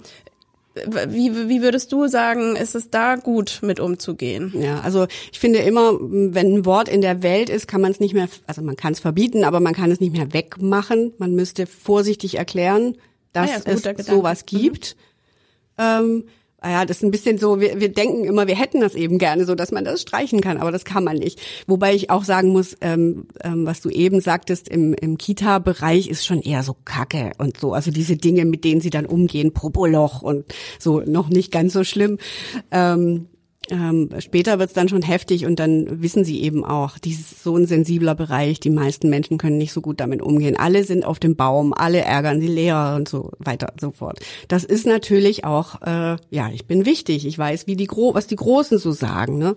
wie, wie würdest du sagen, ist es da gut mit umzugehen? Ja, also ich finde immer, wenn ein Wort in der Welt ist, kann man es nicht mehr, also man kann es verbieten, aber man kann es nicht mehr wegmachen. Man müsste vorsichtig erklären, dass ah ja, es sowas gibt. Mhm. Ähm, ja, das ist ein bisschen so, wir, wir denken immer, wir hätten das eben gerne so, dass man das streichen kann, aber das kann man nicht. Wobei ich auch sagen muss, ähm, ähm, was du eben sagtest, im, im Kita-Bereich ist schon eher so Kacke und so. Also diese Dinge, mit denen sie dann umgehen, Popoloch und so, noch nicht ganz so schlimm. Ähm, ähm, später wird's dann schon heftig und dann wissen sie eben auch, dieses so ein sensibler Bereich, die meisten Menschen können nicht so gut damit umgehen. Alle sind auf dem Baum, alle ärgern die Lehrer und so weiter und so fort. Das ist natürlich auch, äh, ja, ich bin wichtig, ich weiß, wie die Gro was die Großen so sagen. Ne?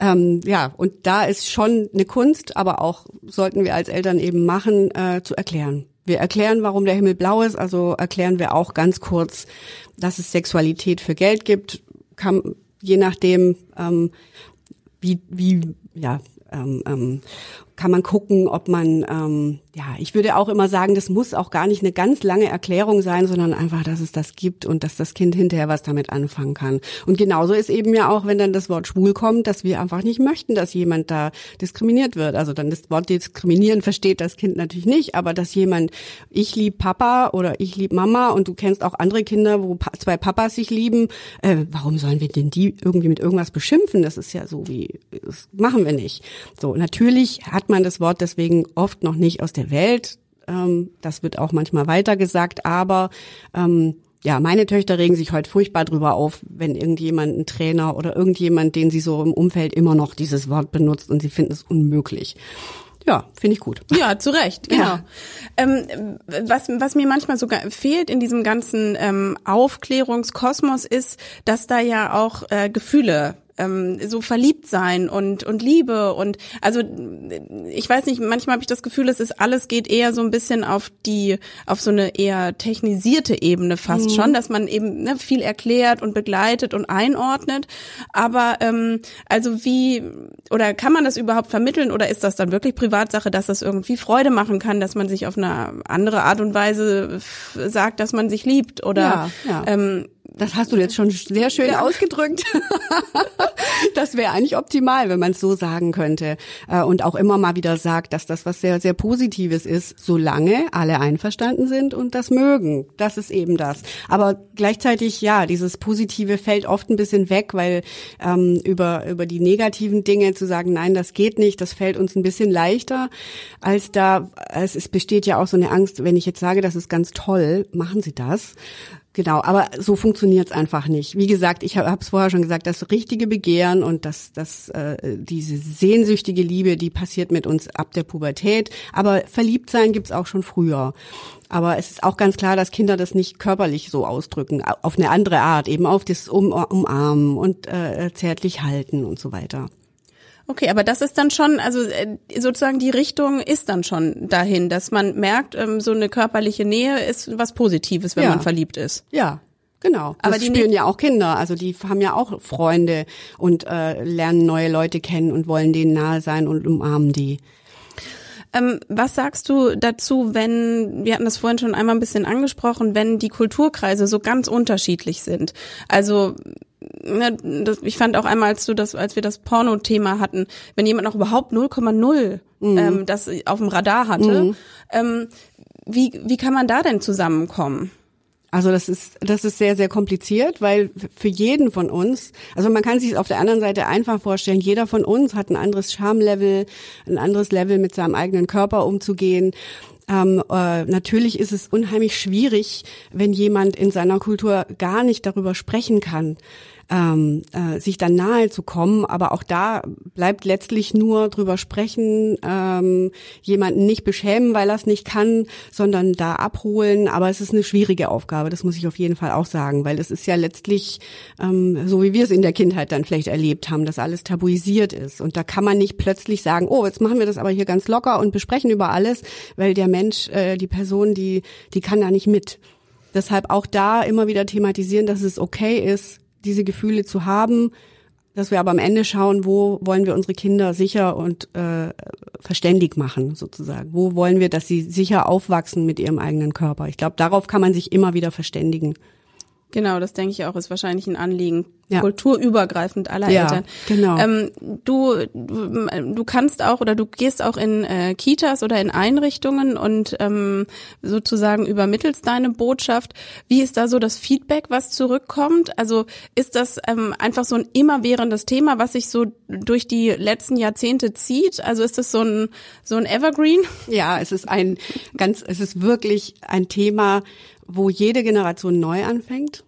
Ähm, ja, und da ist schon eine Kunst, aber auch sollten wir als Eltern eben machen, äh, zu erklären. Wir erklären, warum der Himmel blau ist, also erklären wir auch ganz kurz, dass es Sexualität für Geld gibt. Kann, je nachdem, ähm, wie, wie, ja, ähm, ähm, kann man gucken, ob man, ähm, ja, ich würde auch immer sagen, das muss auch gar nicht eine ganz lange Erklärung sein, sondern einfach, dass es das gibt und dass das Kind hinterher was damit anfangen kann. Und genauso ist eben ja auch, wenn dann das Wort schwul kommt, dass wir einfach nicht möchten, dass jemand da diskriminiert wird. Also dann das Wort diskriminieren versteht das Kind natürlich nicht, aber dass jemand, ich lieb Papa oder ich lieb Mama und du kennst auch andere Kinder, wo zwei Papas sich lieben, äh, warum sollen wir denn die irgendwie mit irgendwas beschimpfen? Das ist ja so wie, das machen wir nicht. So, natürlich hat man das Wort deswegen oft noch nicht aus der Welt. Ähm, das wird auch manchmal weitergesagt, aber ähm, ja, meine Töchter regen sich heute furchtbar drüber auf, wenn irgendjemand, ein Trainer oder irgendjemand, den sie so im Umfeld immer noch dieses Wort benutzt und sie finden es unmöglich. Ja, finde ich gut. Ja, zu Recht, genau. Ja. Ähm, was, was mir manchmal sogar fehlt in diesem ganzen ähm, Aufklärungskosmos ist, dass da ja auch äh, Gefühle ähm, so verliebt sein und und Liebe und also ich weiß nicht, manchmal habe ich das Gefühl, es ist alles geht eher so ein bisschen auf die auf so eine eher technisierte Ebene fast mhm. schon, dass man eben ne, viel erklärt und begleitet und einordnet. Aber ähm, also wie oder kann man das überhaupt vermitteln oder ist das dann wirklich Privatsache, dass das irgendwie Freude machen kann, dass man sich auf eine andere Art und Weise sagt, dass man sich liebt oder ja, ja. Ähm, das hast du jetzt schon sehr schön ja. ausgedrückt. das wäre eigentlich optimal, wenn man es so sagen könnte. Äh, und auch immer mal wieder sagt, dass das was sehr, sehr Positives ist, solange alle einverstanden sind und das mögen. Das ist eben das. Aber gleichzeitig, ja, dieses Positive fällt oft ein bisschen weg, weil ähm, über, über die negativen Dinge zu sagen, nein, das geht nicht, das fällt uns ein bisschen leichter, als da, es, es besteht ja auch so eine Angst, wenn ich jetzt sage, das ist ganz toll, machen Sie das. Genau, aber so funktioniert's einfach nicht. Wie gesagt, ich habe es vorher schon gesagt, das richtige Begehren und das, das, äh, diese sehnsüchtige Liebe, die passiert mit uns ab der Pubertät. Aber verliebt sein gibt's auch schon früher. Aber es ist auch ganz klar, dass Kinder das nicht körperlich so ausdrücken, auf eine andere Art, eben auf das um Umarmen und äh, zärtlich halten und so weiter. Okay, aber das ist dann schon, also äh, sozusagen die Richtung ist dann schon dahin, dass man merkt, ähm, so eine körperliche Nähe ist was Positives, wenn ja. man verliebt ist. Ja, Genau. Das Aber die spüren ja auch Kinder. Also die haben ja auch Freunde und äh, lernen neue Leute kennen und wollen denen nahe sein und umarmen die. Ähm, was sagst du dazu, wenn, wir hatten das vorhin schon einmal ein bisschen angesprochen, wenn die Kulturkreise so ganz unterschiedlich sind? Also ne, das, ich fand auch einmal, als du das, als wir das Porno-Thema hatten, wenn jemand noch überhaupt 0,0 mhm. ähm, das auf dem Radar hatte, mhm. ähm, wie, wie kann man da denn zusammenkommen? Also das ist das ist sehr sehr kompliziert, weil für jeden von uns, also man kann sich auf der anderen Seite einfach vorstellen, jeder von uns hat ein anderes Charmlevel, ein anderes Level mit seinem eigenen Körper umzugehen. Ähm, äh, natürlich ist es unheimlich schwierig, wenn jemand in seiner Kultur gar nicht darüber sprechen kann ähm, äh, sich dann nahe zu kommen. Aber auch da bleibt letztlich nur drüber sprechen, ähm, jemanden nicht beschämen, weil er es nicht kann, sondern da abholen. Aber es ist eine schwierige Aufgabe, das muss ich auf jeden Fall auch sagen, weil es ist ja letztlich, ähm, so wie wir es in der Kindheit dann vielleicht erlebt haben, dass alles tabuisiert ist. Und da kann man nicht plötzlich sagen, oh, jetzt machen wir das aber hier ganz locker und besprechen über alles, weil der Mensch, äh, die Person, die, die kann da nicht mit. Deshalb auch da immer wieder thematisieren, dass es okay ist, diese Gefühle zu haben, dass wir aber am Ende schauen, wo wollen wir unsere Kinder sicher und äh, verständig machen, sozusagen. Wo wollen wir, dass sie sicher aufwachsen mit ihrem eigenen Körper. Ich glaube, darauf kann man sich immer wieder verständigen. Genau, das denke ich auch, ist wahrscheinlich ein Anliegen, ja. kulturübergreifend aller ja, Eltern. Genau. Ähm, du, du kannst auch oder du gehst auch in äh, Kitas oder in Einrichtungen und ähm, sozusagen übermittelst deine Botschaft. Wie ist da so das Feedback, was zurückkommt? Also ist das ähm, einfach so ein immerwährendes Thema, was sich so durch die letzten Jahrzehnte zieht? Also ist das so ein so ein Evergreen? Ja, es ist ein ganz, es ist wirklich ein Thema, wo jede Generation neu anfängt.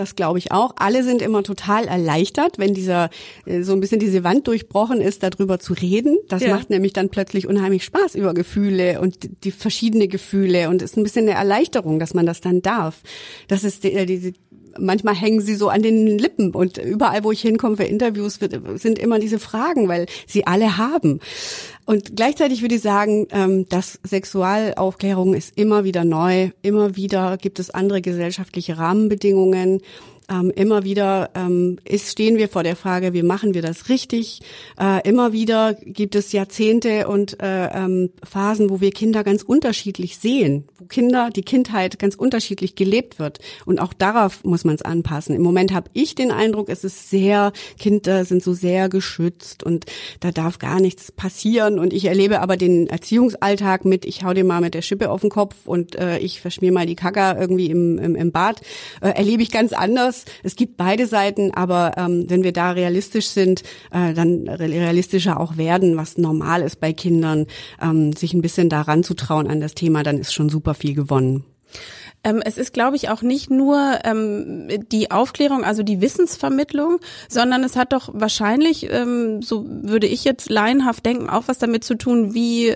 Das glaube ich auch. Alle sind immer total erleichtert, wenn dieser äh, so ein bisschen diese Wand durchbrochen ist, darüber zu reden. Das ja. macht nämlich dann plötzlich unheimlich Spaß über Gefühle und die verschiedene Gefühle und ist ein bisschen eine Erleichterung, dass man das dann darf. Das ist die, diese manchmal hängen sie so an den Lippen und überall, wo ich hinkomme für Interviews, wird, sind immer diese Fragen, weil sie alle haben. Und gleichzeitig würde ich sagen, ähm, dass Sexualaufklärung ist immer wieder neu, immer wieder gibt es andere gesellschaftliche Rahmenbedingungen ähm, immer wieder ähm, ist, stehen wir vor der Frage, wie machen wir das richtig? Äh, immer wieder gibt es Jahrzehnte und äh, ähm, Phasen, wo wir Kinder ganz unterschiedlich sehen, wo Kinder, die Kindheit ganz unterschiedlich gelebt wird. Und auch darauf muss man es anpassen. Im Moment habe ich den Eindruck, es ist sehr, Kinder sind so sehr geschützt und da darf gar nichts passieren. Und ich erlebe aber den Erziehungsalltag mit, ich hau dir mal mit der Schippe auf den Kopf und äh, ich verschmier mal die Kacker irgendwie im, im, im Bad, äh, erlebe ich ganz anders es gibt beide Seiten, aber ähm, wenn wir da realistisch sind, äh, dann realistischer auch werden, was normal ist bei Kindern, ähm, sich ein bisschen daran zu trauen an das Thema, dann ist schon super viel gewonnen. Ähm, es ist, glaube ich, auch nicht nur ähm, die Aufklärung, also die Wissensvermittlung, sondern es hat doch wahrscheinlich, ähm, so würde ich jetzt laienhaft denken, auch was damit zu tun, wie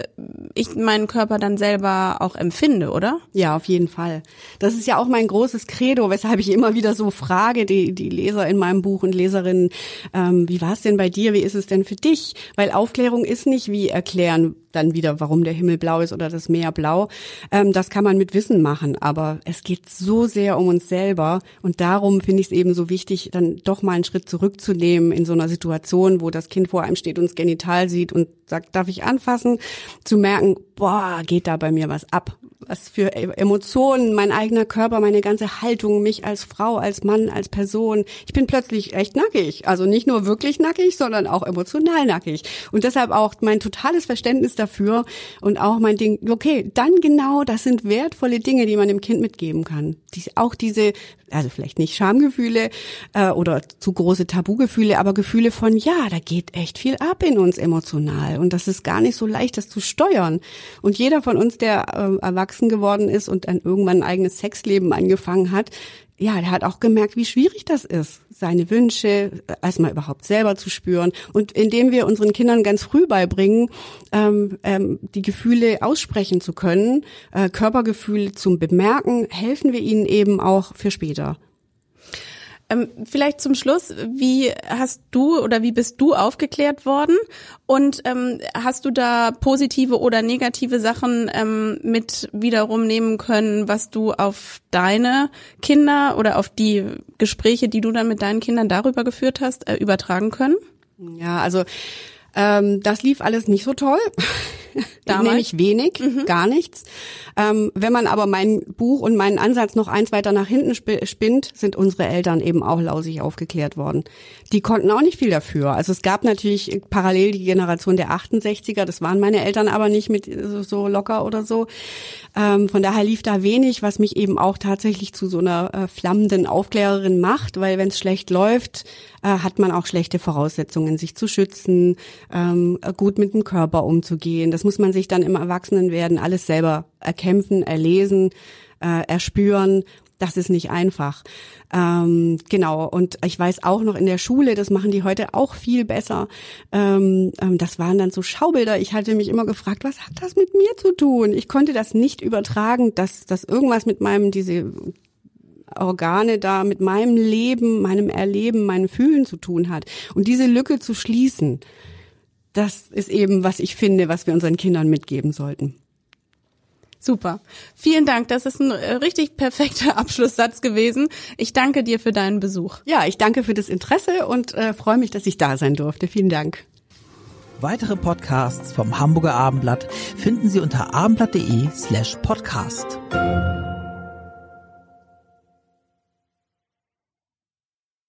ich meinen Körper dann selber auch empfinde, oder? Ja, auf jeden Fall. Das ist ja auch mein großes Credo, weshalb ich immer wieder so frage, die, die Leser in meinem Buch und Leserinnen, ähm, wie war es denn bei dir, wie ist es denn für dich? Weil Aufklärung ist nicht wie erklären, dann wieder, warum der Himmel blau ist oder das Meer blau. Ähm, das kann man mit Wissen machen, aber es geht so sehr um uns selber und darum finde ich es eben so wichtig, dann doch mal einen Schritt zurückzunehmen in so einer Situation, wo das Kind vor einem steht und das Genital sieht und sagt, darf ich anfassen, zu merken, boah, geht da bei mir was ab? Was für Emotionen, mein eigener Körper, meine ganze Haltung, mich als Frau, als Mann, als Person. Ich bin plötzlich echt nackig. Also nicht nur wirklich nackig, sondern auch emotional nackig. Und deshalb auch mein totales Verständnis dafür und auch mein Ding, okay, dann genau, das sind wertvolle Dinge, die man dem Kind mitgeben kann. Die, auch diese also vielleicht nicht Schamgefühle äh, oder zu große Tabugefühle, aber Gefühle von, ja, da geht echt viel ab in uns emotional und das ist gar nicht so leicht, das zu steuern. Und jeder von uns, der äh, erwachsen geworden ist und dann irgendwann ein eigenes Sexleben angefangen hat, ja, der hat auch gemerkt, wie schwierig das ist, seine Wünsche erstmal überhaupt selber zu spüren. Und indem wir unseren Kindern ganz früh beibringen, ähm, ähm, die Gefühle aussprechen zu können, äh, Körpergefühle zum Bemerken, helfen wir ihnen eben auch für später. Ähm, vielleicht zum Schluss, wie hast du oder wie bist du aufgeklärt worden? Und ähm, hast du da positive oder negative Sachen ähm, mit wiederum nehmen können, was du auf deine Kinder oder auf die Gespräche, die du dann mit deinen Kindern darüber geführt hast, äh, übertragen können? Ja, also ähm, das lief alles nicht so toll. Damals? Nämlich wenig, mhm. gar nichts. Ähm, wenn man aber mein Buch und meinen Ansatz noch eins weiter nach hinten spinnt, sind unsere Eltern eben auch lausig aufgeklärt worden. Die konnten auch nicht viel dafür. Also es gab natürlich parallel die Generation der 68er, das waren meine Eltern aber nicht mit so locker oder so. Ähm, von daher lief da wenig, was mich eben auch tatsächlich zu so einer äh, flammenden Aufklärerin macht, weil wenn es schlecht läuft, äh, hat man auch schlechte Voraussetzungen, sich zu schützen, ähm, gut mit dem Körper umzugehen. Das muss man sich dann im Erwachsenenwerden alles selber erkämpfen, erlesen, äh, erspüren das ist nicht einfach. Ähm, genau. Und ich weiß auch noch in der Schule, das machen die heute auch viel besser. Ähm, ähm, das waren dann so Schaubilder. Ich hatte mich immer gefragt, was hat das mit mir zu tun? Ich konnte das nicht übertragen, dass dass irgendwas mit meinem diese Organe da mit meinem Leben, meinem Erleben, meinem Fühlen zu tun hat. Und diese Lücke zu schließen, das ist eben, was ich finde, was wir unseren Kindern mitgeben sollten. Super. Vielen Dank. Das ist ein äh, richtig perfekter Abschlusssatz gewesen. Ich danke dir für deinen Besuch. Ja, ich danke für das Interesse und äh, freue mich, dass ich da sein durfte. Vielen Dank. Weitere Podcasts vom Hamburger Abendblatt finden Sie unter abendblatt.de slash podcast.